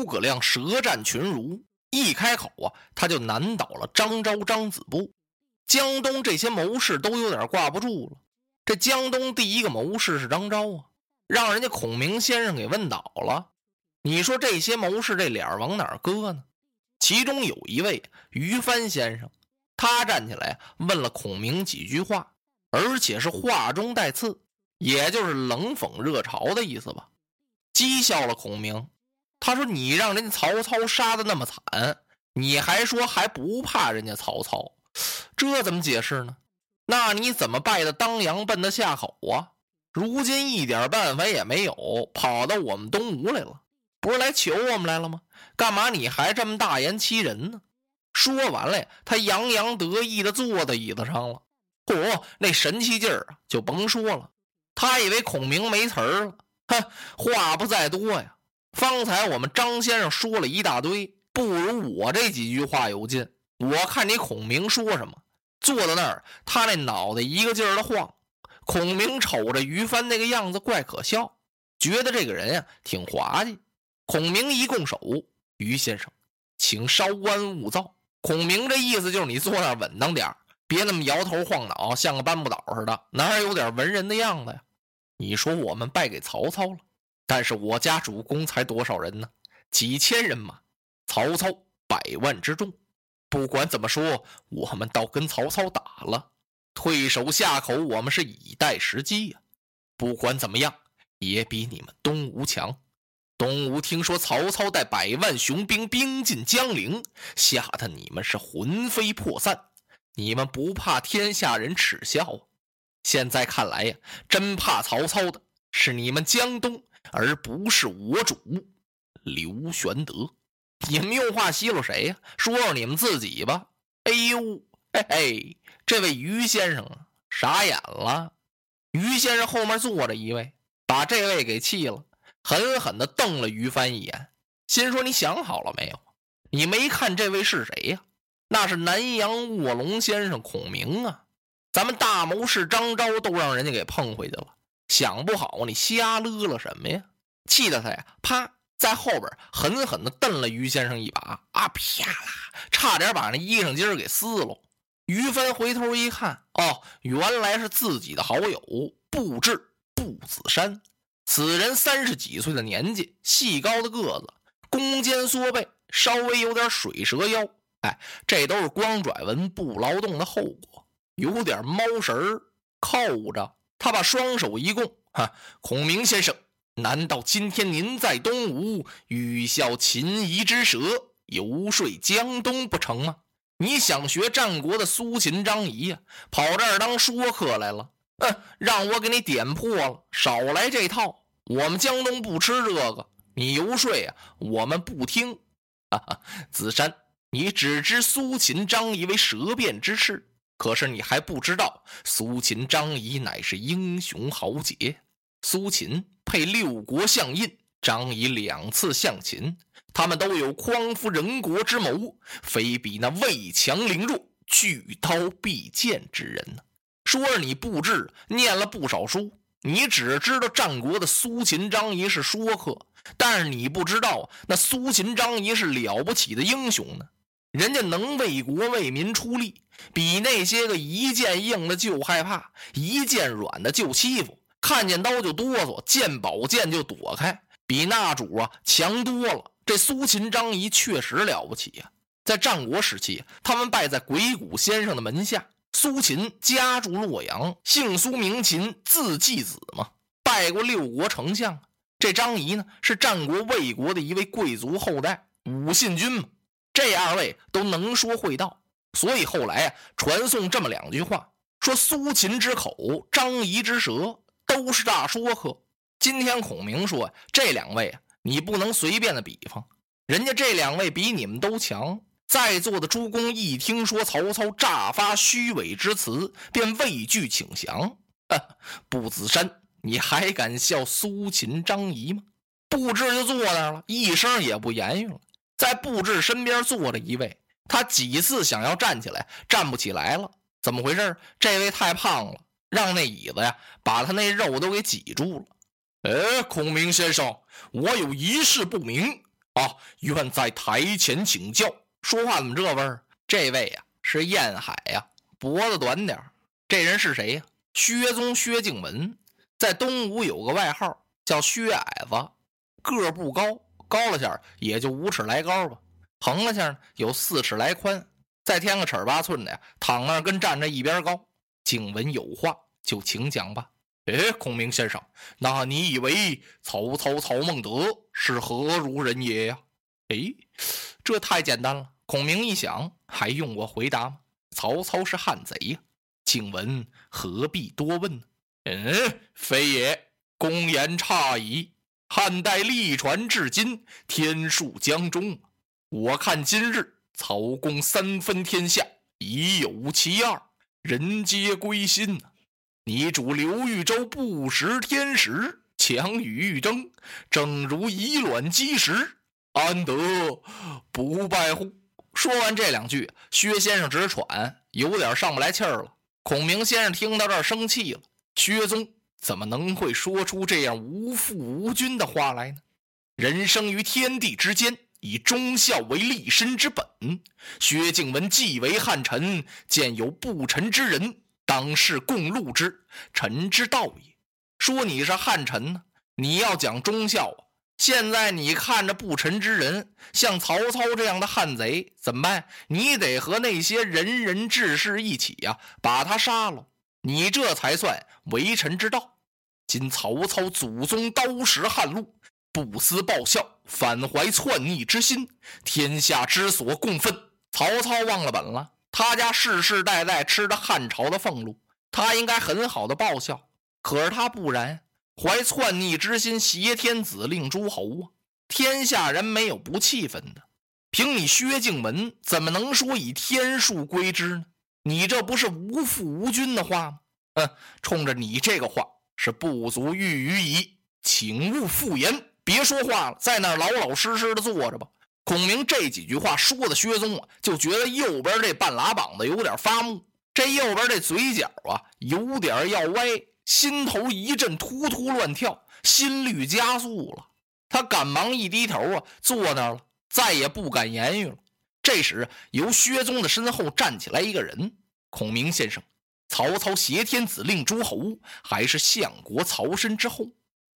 诸葛亮舌战群儒，一开口啊，他就难倒了张昭、张子布。江东这些谋士都有点挂不住了。这江东第一个谋士是张昭啊，让人家孔明先生给问倒了。你说这些谋士这脸往哪儿搁呢？其中有一位于帆先生，他站起来问了孔明几句话，而且是话中带刺，也就是冷讽热嘲的意思吧，讥笑了孔明。他说：“你让人家曹操杀的那么惨，你还说还不怕人家曹操？这怎么解释呢？那你怎么败的当阳，奔的夏口啊？如今一点办法也没有，跑到我们东吴来了，不是来求我们来了吗？干嘛你还这么大言欺人呢？”说完了，他洋洋得意的坐在椅子上了。嚯，那神气劲儿啊，就甭说了。他以为孔明没词儿了，哼，话不在多呀。方才我们张先生说了一大堆，不如我这几句话有劲。我看你孔明说什么，坐在那儿，他那脑袋一个劲儿的晃。孔明瞅着于帆那个样子怪可笑，觉得这个人呀挺滑稽。孔明一拱手，于先生，请稍安勿躁。孔明这意思就是你坐那儿稳当点别那么摇头晃脑，像个搬不倒似的，哪有点文人的样子呀？你说我们败给曹操了。但是我家主公才多少人呢？几千人马，曹操百万之众。不管怎么说，我们倒跟曹操打了，退守夏口，我们是以待时机呀。不管怎么样，也比你们东吴强。东吴听说曹操带百万雄兵兵进江陵，吓得你们是魂飞魄散。你们不怕天下人耻笑？现在看来呀，真怕曹操的是你们江东。而不是我主刘玄德，你们用话奚落谁呀？说说你们自己吧。哎呦，嘿嘿，这位于先生啊，傻眼了。于先生后面坐着一位，把这位给气了，狠狠地瞪了于帆一眼，心说：“你想好了没有？你没看这位是谁呀？那是南阳卧龙先生孔明啊！咱们大谋士张昭都让人家给碰回去了。”想不好，你瞎乐了什么呀？气得他呀，啪，在后边狠狠地瞪了于先生一把，啊，啪啦，差点把那衣裳襟给撕了。于帆回头一看，哦，原来是自己的好友布置布子山。此人三十几岁的年纪，细高的个子，弓肩缩背，稍微有点水蛇腰。哎，这都是光拽纹不劳动的后果，有点猫神儿扣着。他把双手一拱，哈，孔明先生，难道今天您在东吴欲效秦夷之舌，游说江东不成吗？你想学战国的苏秦、张仪呀，跑这儿当说客来了？嗯，让我给你点破了，少来这套。我们江东不吃这个，你游说呀，我们不听。哈哈，子山，你只知苏秦、张仪为舌辩之士。可是你还不知道，苏秦、张仪乃是英雄豪杰。苏秦配六国相印，张仪两次相秦，他们都有匡扶人国之谋，非比那魏强凌弱、举刀必剑之人呢。说是你布置念了不少书，你只知道战国的苏秦、张仪是说客，但是你不知道那苏秦、张仪是了不起的英雄呢。人家能为国为民出力，比那些个一见硬的就害怕，一见软的就欺负，看见刀就哆嗦，见宝剑就躲开，比那主啊强多了。这苏秦、张仪确实了不起呀！在战国时期，他们拜在鬼谷先生的门下。苏秦家住洛阳，姓苏名秦，字季子嘛，拜过六国丞相。这张仪呢，是战国魏国的一位贵族后代，武信君嘛。这二位都能说会道，所以后来啊，传颂这么两句话：说苏秦之口，张仪之舌，都是大说客。今天孔明说这两位啊，你不能随便的比方，人家这两位比你们都强。在座的诸公一听说曹操诈发虚伪之词，便畏惧请降。不子山，你还敢笑苏秦、张仪吗？不知就坐那儿了，一声也不言语了。在布置身边坐着一位，他几次想要站起来，站不起来了。怎么回事？这位太胖了，让那椅子呀把他那肉都给挤住了。哎，孔明先生，我有一事不明，啊，愿在台前请教。说话怎么这味儿？这位呀是燕海呀，脖子短点这人是谁呀？薛宗薛敬文，在东吴有个外号叫薛矮子，个不高，高了下也就五尺来高吧，横了下有四尺来宽，再添个尺八寸的呀，躺那跟站着一边高。景文有话就请讲吧。哎，孔明先生，那你以为曹操曹孟德是何如人也呀？哎，这太简单了。孔明一想，还用我回答吗？曹操是汉贼呀。景文何必多问呢？嗯，非也，公言差矣。汉代历传至今，天数将终。我看今日曹公三分天下，已有其二，人皆归心。你主刘豫州不识天时，强与欲争，正如以卵击石，安得不败乎？说完这两句，薛先生直喘，有点上不来气儿了。孔明先生听到这儿生气了：薛宗怎么能会说出这样无父无君的话来呢？人生于天地之间，以忠孝为立身之本。薛敬文既为汉臣，见有不臣之人。当世共戮之，臣之道也。说你是汉臣呢，你要讲忠孝啊。现在你看着不臣之人，像曹操这样的汉贼，怎么办？你得和那些仁人志士一起呀，把他杀了，你这才算为臣之道。今曹操祖宗刀石汉禄，不思报效，反怀篡逆之心，天下之所共愤。曹操忘了本了。他家世世代代吃着汉朝的俸禄，他应该很好的报效。可是他不然，怀篡逆之心，挟天子令诸侯啊！天下人没有不气愤的。凭你薛敬文，怎么能说以天数归之呢？你这不是无父无君的话吗？嗯，冲着你这个话，是不足喻于矣，请勿复言。别说话了，在那儿老老实实的坐着吧。孔明这几句话说的，薛宗啊就觉得右边这半拉膀子有点发木，这右边这嘴角啊有点要歪，心头一阵突突乱跳，心率加速了。他赶忙一低头啊，坐那儿了，再也不敢言语了。这时，由薛宗的身后站起来一个人：“孔明先生，曹操挟天子令诸侯，还是相国曹参之后。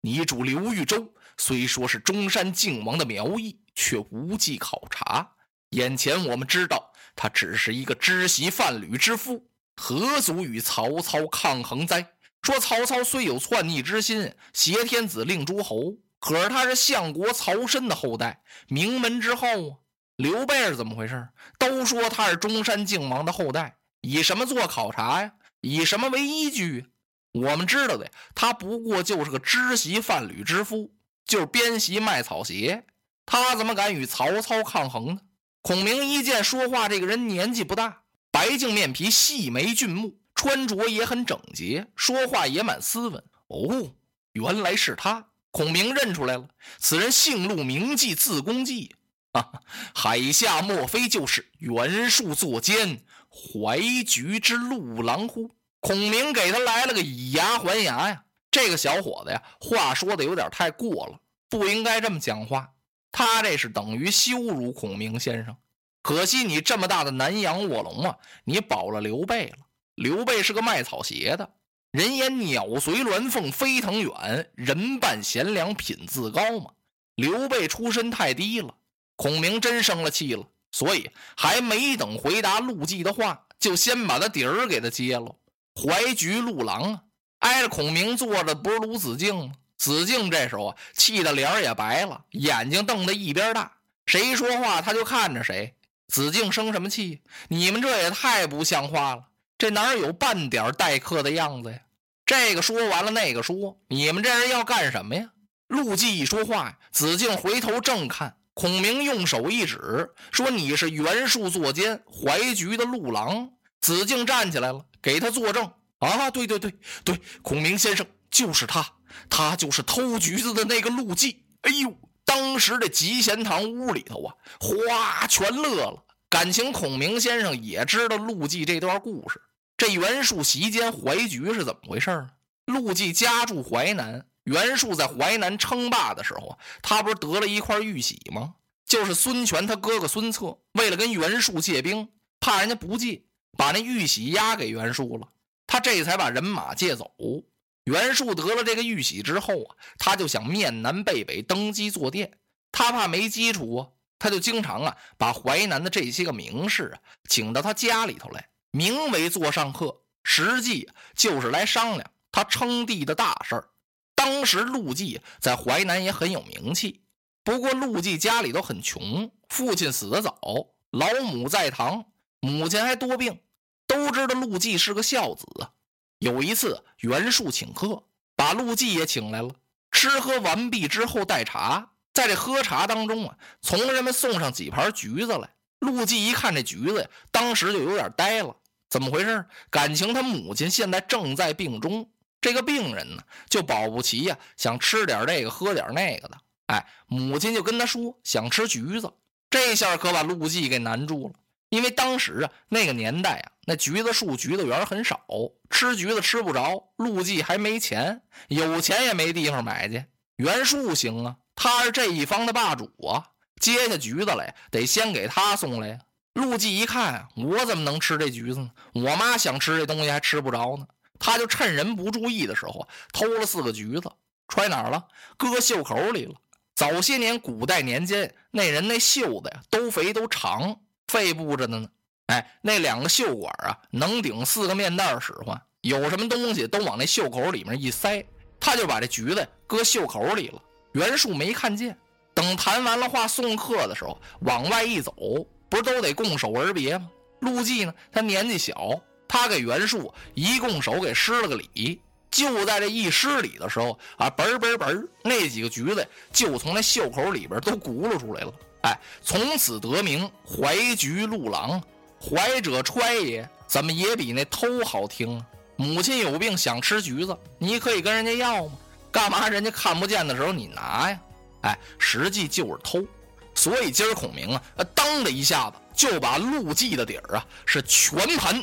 你主刘豫州，虽说是中山靖王的苗裔。”却无迹考察。眼前我们知道，他只是一个织席贩履之夫，何足与曹操抗衡哉？说曹操虽有篡逆之心，挟天子令诸侯，可是他是相国曹参的后代，名门之后啊。刘备是怎么回事？都说他是中山靖王的后代，以什么做考察呀？以什么为依据？我们知道的，他不过就是个织席贩履之夫，就是编席卖草鞋。他怎么敢与曹操抗衡呢？孔明一见说话这个人年纪不大，白净面皮，细眉俊目，穿着也很整洁，说话也蛮斯文。哦，原来是他！孔明认出来了，此人姓陆，名季，字公季。啊，海下莫非就是袁术坐监怀橘之陆郎乎？孔明给他来了个以牙还牙呀！这个小伙子呀，话说的有点太过了，不应该这么讲话。他这是等于羞辱孔明先生，可惜你这么大的南阳卧龙啊，你保了刘备了。刘备是个卖草鞋的，人言鸟随鸾凤飞腾远，人伴贤良品自高嘛。刘备出身太低了，孔明真生了气了，所以还没等回答陆绩的话，就先把他底儿给他揭了。怀菊陆郎啊，挨着孔明坐着不是鲁子敬吗？子敬这时候啊，气得脸也白了，眼睛瞪得一边大。谁说话他就看着谁。子敬生什么气？你们这也太不像话了，这哪有半点待客的样子呀？这个说完了，那个说，你们这人要干什么呀？陆绩一说话，子敬回头正看，孔明用手一指，说：“你是袁术坐监怀菊的陆郎。”子敬站起来了，给他作证。啊，对对对对，孔明先生就是他。他就是偷橘子的那个陆绩。哎呦，当时这集贤堂屋里头啊，哗，全乐了。感情孔明先生也知道陆绩这段故事。这袁术席间怀橘是怎么回事呢？陆绩家住淮南，袁术在淮南称霸的时候，他不是得了一块玉玺吗？就是孙权他哥哥孙策，为了跟袁术借兵，怕人家不借，把那玉玺押给袁术了，他这才把人马借走。袁术得了这个玉玺之后啊，他就想面南背北登基坐殿，他怕没基础啊，他就经常啊把淮南的这些个名士啊请到他家里头来，名为座上客，实际就是来商量他称帝的大事儿。当时陆绩在淮南也很有名气。不过陆绩家里都很穷，父亲死得早，老母在堂，母亲还多病。都知道陆绩是个孝子啊。有一次袁术请客，把陆绩也请来了。吃喝完毕之后，待茶。在这喝茶当中啊，从人们送上几盘橘子来。陆绩一看这橘子呀，当时就有点呆了。怎么回事？感情他母亲现在正在病中，这个病人呢就保不齐呀，想吃点这个，喝点那个的。哎，母亲就跟他说想吃橘子，这下可把陆绩给难住了。因为当时啊，那个年代啊，那橘子树、橘子园很少，吃橘子吃不着。陆绩还没钱，有钱也没地方买去。袁术行啊，他是这一方的霸主啊，接下橘子来得先给他送来呀。陆绩一看，我怎么能吃这橘子呢？我妈想吃这东西还吃不着呢。他就趁人不注意的时候偷了四个橘子，揣哪儿了？搁袖口里了。早些年，古代年间，那人那袖子呀，都肥都长，肺布着的呢。哎，那两个袖管啊，能顶四个面袋使唤。有什么东西都往那袖口里面一塞，他就把这橘子搁袖口里了。袁术没看见。等谈完了话送客的时候，往外一走，不是都得拱手而别吗？陆绩呢，他年纪小，他给袁术一拱手，给施了个礼。就在这一施礼的时候啊，嘣嘣嘣，那几个橘子就从那袖口里边都轱辘出来了。哎，从此得名怀橘陆郎，怀者揣也，怎么也比那偷好听啊？母亲有病想吃橘子，你可以跟人家要吗？干嘛人家看不见的时候你拿呀？哎，实际就是偷。所以今儿孔明啊，当的一下子就把陆绩的底儿啊是全盘